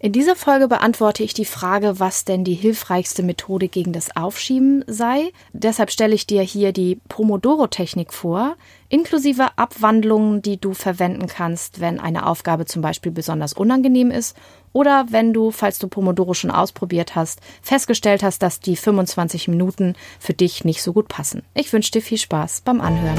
In dieser Folge beantworte ich die Frage, was denn die hilfreichste Methode gegen das Aufschieben sei. Deshalb stelle ich dir hier die Pomodoro-Technik vor, inklusive Abwandlungen, die du verwenden kannst, wenn eine Aufgabe zum Beispiel besonders unangenehm ist oder wenn du, falls du Pomodoro schon ausprobiert hast, festgestellt hast, dass die 25 Minuten für dich nicht so gut passen. Ich wünsche dir viel Spaß beim Anhören.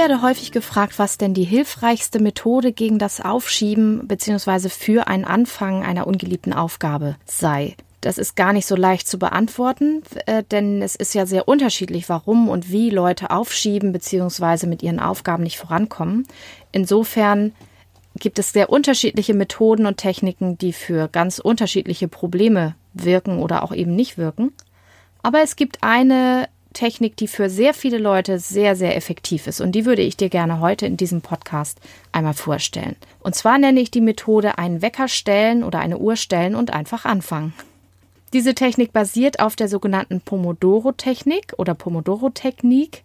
Werde häufig gefragt, was denn die hilfreichste Methode gegen das Aufschieben bzw. für ein Anfang einer ungeliebten Aufgabe sei. Das ist gar nicht so leicht zu beantworten, äh, denn es ist ja sehr unterschiedlich, warum und wie Leute aufschieben bzw. mit ihren Aufgaben nicht vorankommen. Insofern gibt es sehr unterschiedliche Methoden und Techniken, die für ganz unterschiedliche Probleme wirken oder auch eben nicht wirken. Aber es gibt eine Technik, die für sehr viele Leute sehr, sehr effektiv ist. Und die würde ich dir gerne heute in diesem Podcast einmal vorstellen. Und zwar nenne ich die Methode einen Wecker stellen oder eine Uhr stellen und einfach anfangen. Diese Technik basiert auf der sogenannten Pomodoro-Technik oder Pomodoro-Technik,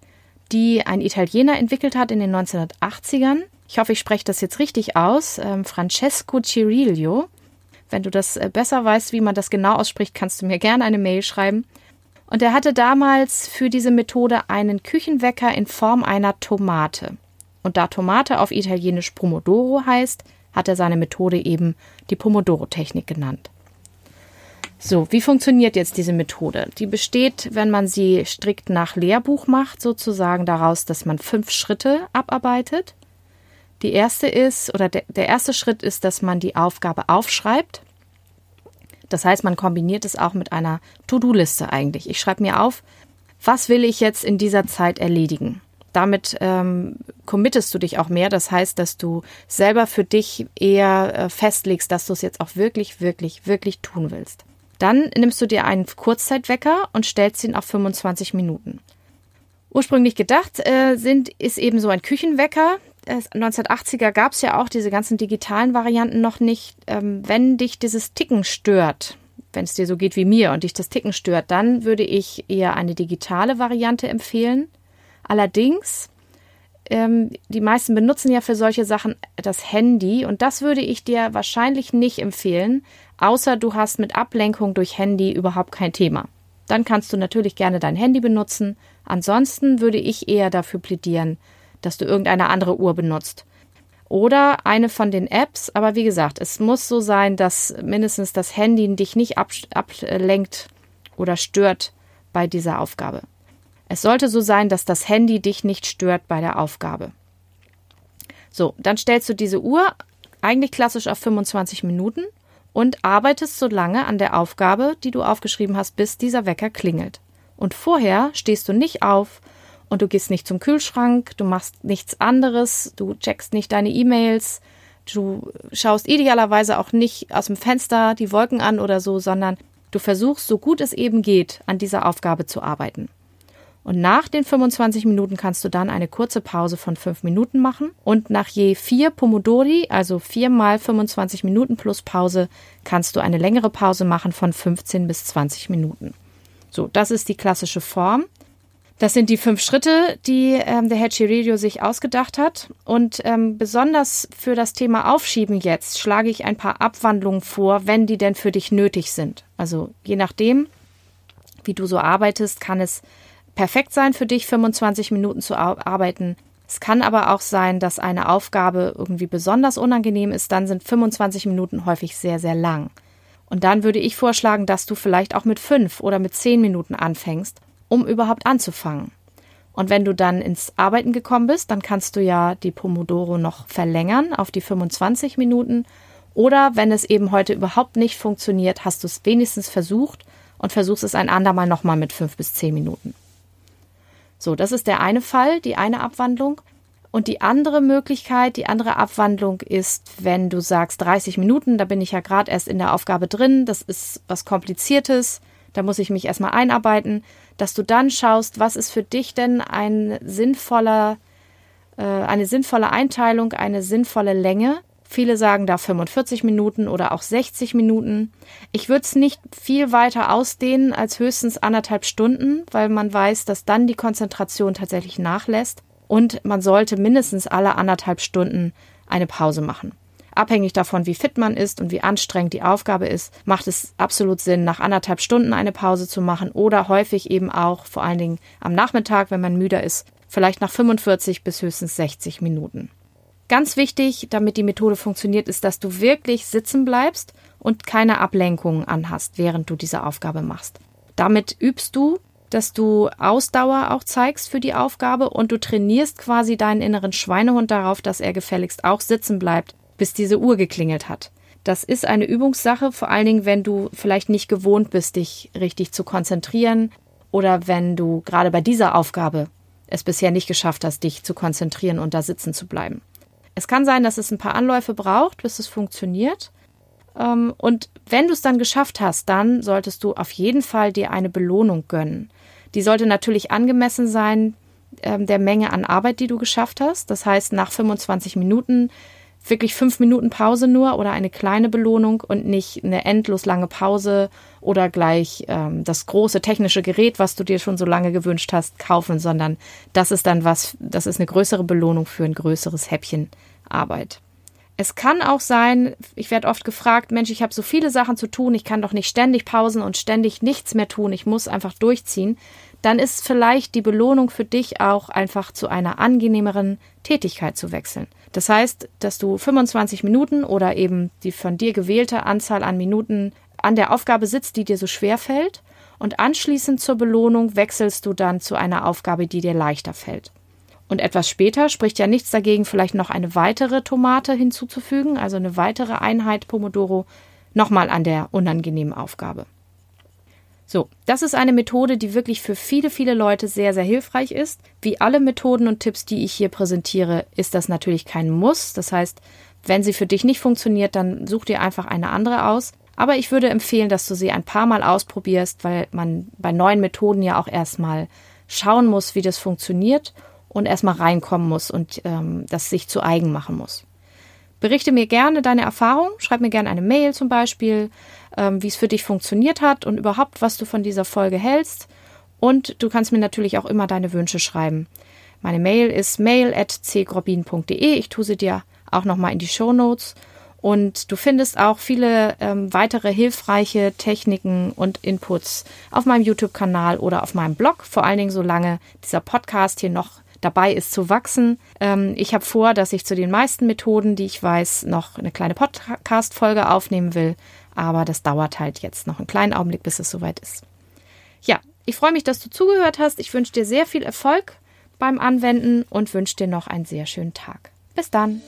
die ein Italiener entwickelt hat in den 1980ern. Ich hoffe, ich spreche das jetzt richtig aus. Ähm, Francesco Cirillo. Wenn du das äh, besser weißt, wie man das genau ausspricht, kannst du mir gerne eine Mail schreiben. Und er hatte damals für diese Methode einen Küchenwecker in Form einer Tomate. Und da Tomate auf Italienisch Pomodoro heißt, hat er seine Methode eben die Pomodoro-Technik genannt. So, wie funktioniert jetzt diese Methode? Die besteht, wenn man sie strikt nach Lehrbuch macht, sozusagen daraus, dass man fünf Schritte abarbeitet. Die erste ist, oder der, der erste Schritt ist, dass man die Aufgabe aufschreibt. Das heißt, man kombiniert es auch mit einer To-Do-Liste eigentlich. Ich schreibe mir auf, was will ich jetzt in dieser Zeit erledigen? Damit ähm, committest du dich auch mehr. Das heißt, dass du selber für dich eher äh, festlegst, dass du es jetzt auch wirklich, wirklich, wirklich tun willst. Dann nimmst du dir einen Kurzzeitwecker und stellst ihn auf 25 Minuten. Ursprünglich gedacht äh, sind, ist eben so ein Küchenwecker. 1980er gab es ja auch diese ganzen digitalen Varianten noch nicht. Ähm, wenn dich dieses Ticken stört, wenn es dir so geht wie mir und dich das Ticken stört, dann würde ich eher eine digitale Variante empfehlen. Allerdings, ähm, die meisten benutzen ja für solche Sachen das Handy und das würde ich dir wahrscheinlich nicht empfehlen, außer du hast mit Ablenkung durch Handy überhaupt kein Thema. Dann kannst du natürlich gerne dein Handy benutzen. Ansonsten würde ich eher dafür plädieren, dass du irgendeine andere Uhr benutzt. Oder eine von den Apps, aber wie gesagt, es muss so sein, dass mindestens das Handy dich nicht ablenkt oder stört bei dieser Aufgabe. Es sollte so sein, dass das Handy dich nicht stört bei der Aufgabe. So, dann stellst du diese Uhr eigentlich klassisch auf 25 Minuten und arbeitest so lange an der Aufgabe, die du aufgeschrieben hast, bis dieser Wecker klingelt. Und vorher stehst du nicht auf, und du gehst nicht zum Kühlschrank, du machst nichts anderes, du checkst nicht deine E-Mails, du schaust idealerweise auch nicht aus dem Fenster die Wolken an oder so, sondern du versuchst, so gut es eben geht, an dieser Aufgabe zu arbeiten. Und nach den 25 Minuten kannst du dann eine kurze Pause von 5 Minuten machen. Und nach je vier Pomodori, also viermal 25 Minuten plus Pause, kannst du eine längere Pause machen von 15 bis 20 Minuten. So, das ist die klassische Form. Das sind die fünf Schritte, die ähm, der Herr Chiridio sich ausgedacht hat. Und ähm, besonders für das Thema Aufschieben jetzt schlage ich ein paar Abwandlungen vor, wenn die denn für dich nötig sind. Also je nachdem, wie du so arbeitest, kann es perfekt sein für dich, 25 Minuten zu arbeiten. Es kann aber auch sein, dass eine Aufgabe irgendwie besonders unangenehm ist. Dann sind 25 Minuten häufig sehr, sehr lang. Und dann würde ich vorschlagen, dass du vielleicht auch mit fünf oder mit zehn Minuten anfängst um überhaupt anzufangen. Und wenn du dann ins Arbeiten gekommen bist, dann kannst du ja die Pomodoro noch verlängern auf die 25 Minuten. Oder wenn es eben heute überhaupt nicht funktioniert, hast du es wenigstens versucht und versuchst es ein andermal nochmal mit fünf bis zehn Minuten. So, das ist der eine Fall, die eine Abwandlung. Und die andere Möglichkeit, die andere Abwandlung ist, wenn du sagst 30 Minuten, da bin ich ja gerade erst in der Aufgabe drin, das ist was Kompliziertes, da muss ich mich erstmal einarbeiten, dass du dann schaust, was ist für dich denn ein sinnvoller, äh, eine sinnvolle Einteilung, eine sinnvolle Länge. Viele sagen da 45 Minuten oder auch 60 Minuten. Ich würde es nicht viel weiter ausdehnen als höchstens anderthalb Stunden, weil man weiß, dass dann die Konzentration tatsächlich nachlässt und man sollte mindestens alle anderthalb Stunden eine Pause machen. Abhängig davon, wie fit man ist und wie anstrengend die Aufgabe ist, macht es absolut Sinn, nach anderthalb Stunden eine Pause zu machen oder häufig eben auch, vor allen Dingen am Nachmittag, wenn man müder ist, vielleicht nach 45 bis höchstens 60 Minuten. Ganz wichtig, damit die Methode funktioniert, ist, dass du wirklich sitzen bleibst und keine Ablenkungen anhast, während du diese Aufgabe machst. Damit übst du dass du Ausdauer auch zeigst für die Aufgabe und du trainierst quasi deinen inneren Schweinehund darauf, dass er gefälligst auch sitzen bleibt, bis diese Uhr geklingelt hat. Das ist eine Übungssache, vor allen Dingen, wenn du vielleicht nicht gewohnt bist, dich richtig zu konzentrieren oder wenn du gerade bei dieser Aufgabe es bisher nicht geschafft hast, dich zu konzentrieren und da sitzen zu bleiben. Es kann sein, dass es ein paar Anläufe braucht, bis es funktioniert. Ähm, und wenn du es dann geschafft hast, dann solltest du auf jeden Fall dir eine Belohnung gönnen. Die sollte natürlich angemessen sein ähm, der Menge an Arbeit, die du geschafft hast. Das heißt, nach 25 Minuten wirklich fünf Minuten Pause nur oder eine kleine Belohnung und nicht eine endlos lange Pause oder gleich ähm, das große technische Gerät, was du dir schon so lange gewünscht hast, kaufen, sondern das ist dann was, das ist eine größere Belohnung für ein größeres Häppchen Arbeit. Es kann auch sein, ich werde oft gefragt, Mensch, ich habe so viele Sachen zu tun, ich kann doch nicht ständig pausen und ständig nichts mehr tun, ich muss einfach durchziehen. Dann ist vielleicht die Belohnung für dich auch einfach zu einer angenehmeren Tätigkeit zu wechseln. Das heißt, dass du 25 Minuten oder eben die von dir gewählte Anzahl an Minuten an der Aufgabe sitzt, die dir so schwer fällt, und anschließend zur Belohnung wechselst du dann zu einer Aufgabe, die dir leichter fällt. Und etwas später spricht ja nichts dagegen, vielleicht noch eine weitere Tomate hinzuzufügen, also eine weitere Einheit Pomodoro, nochmal an der unangenehmen Aufgabe. So, das ist eine Methode, die wirklich für viele, viele Leute sehr, sehr hilfreich ist. Wie alle Methoden und Tipps, die ich hier präsentiere, ist das natürlich kein Muss. Das heißt, wenn sie für dich nicht funktioniert, dann such dir einfach eine andere aus. Aber ich würde empfehlen, dass du sie ein paar Mal ausprobierst, weil man bei neuen Methoden ja auch erstmal schauen muss, wie das funktioniert und erstmal reinkommen muss und ähm, das sich zu eigen machen muss. Berichte mir gerne deine Erfahrung, schreib mir gerne eine Mail zum Beispiel, ähm, wie es für dich funktioniert hat und überhaupt, was du von dieser Folge hältst. Und du kannst mir natürlich auch immer deine Wünsche schreiben. Meine Mail ist mail.cgrobin.de. Ich tue sie dir auch nochmal in die Show Notes. Und du findest auch viele ähm, weitere hilfreiche Techniken und Inputs auf meinem YouTube-Kanal oder auf meinem Blog. Vor allen Dingen, solange dieser Podcast hier noch dabei ist zu wachsen. Ähm, ich habe vor, dass ich zu den meisten Methoden, die ich weiß, noch eine kleine Podcast-Folge aufnehmen will. Aber das dauert halt jetzt noch einen kleinen Augenblick, bis es soweit ist. Ja, ich freue mich, dass du zugehört hast. Ich wünsche dir sehr viel Erfolg beim Anwenden und wünsche dir noch einen sehr schönen Tag. Bis dann.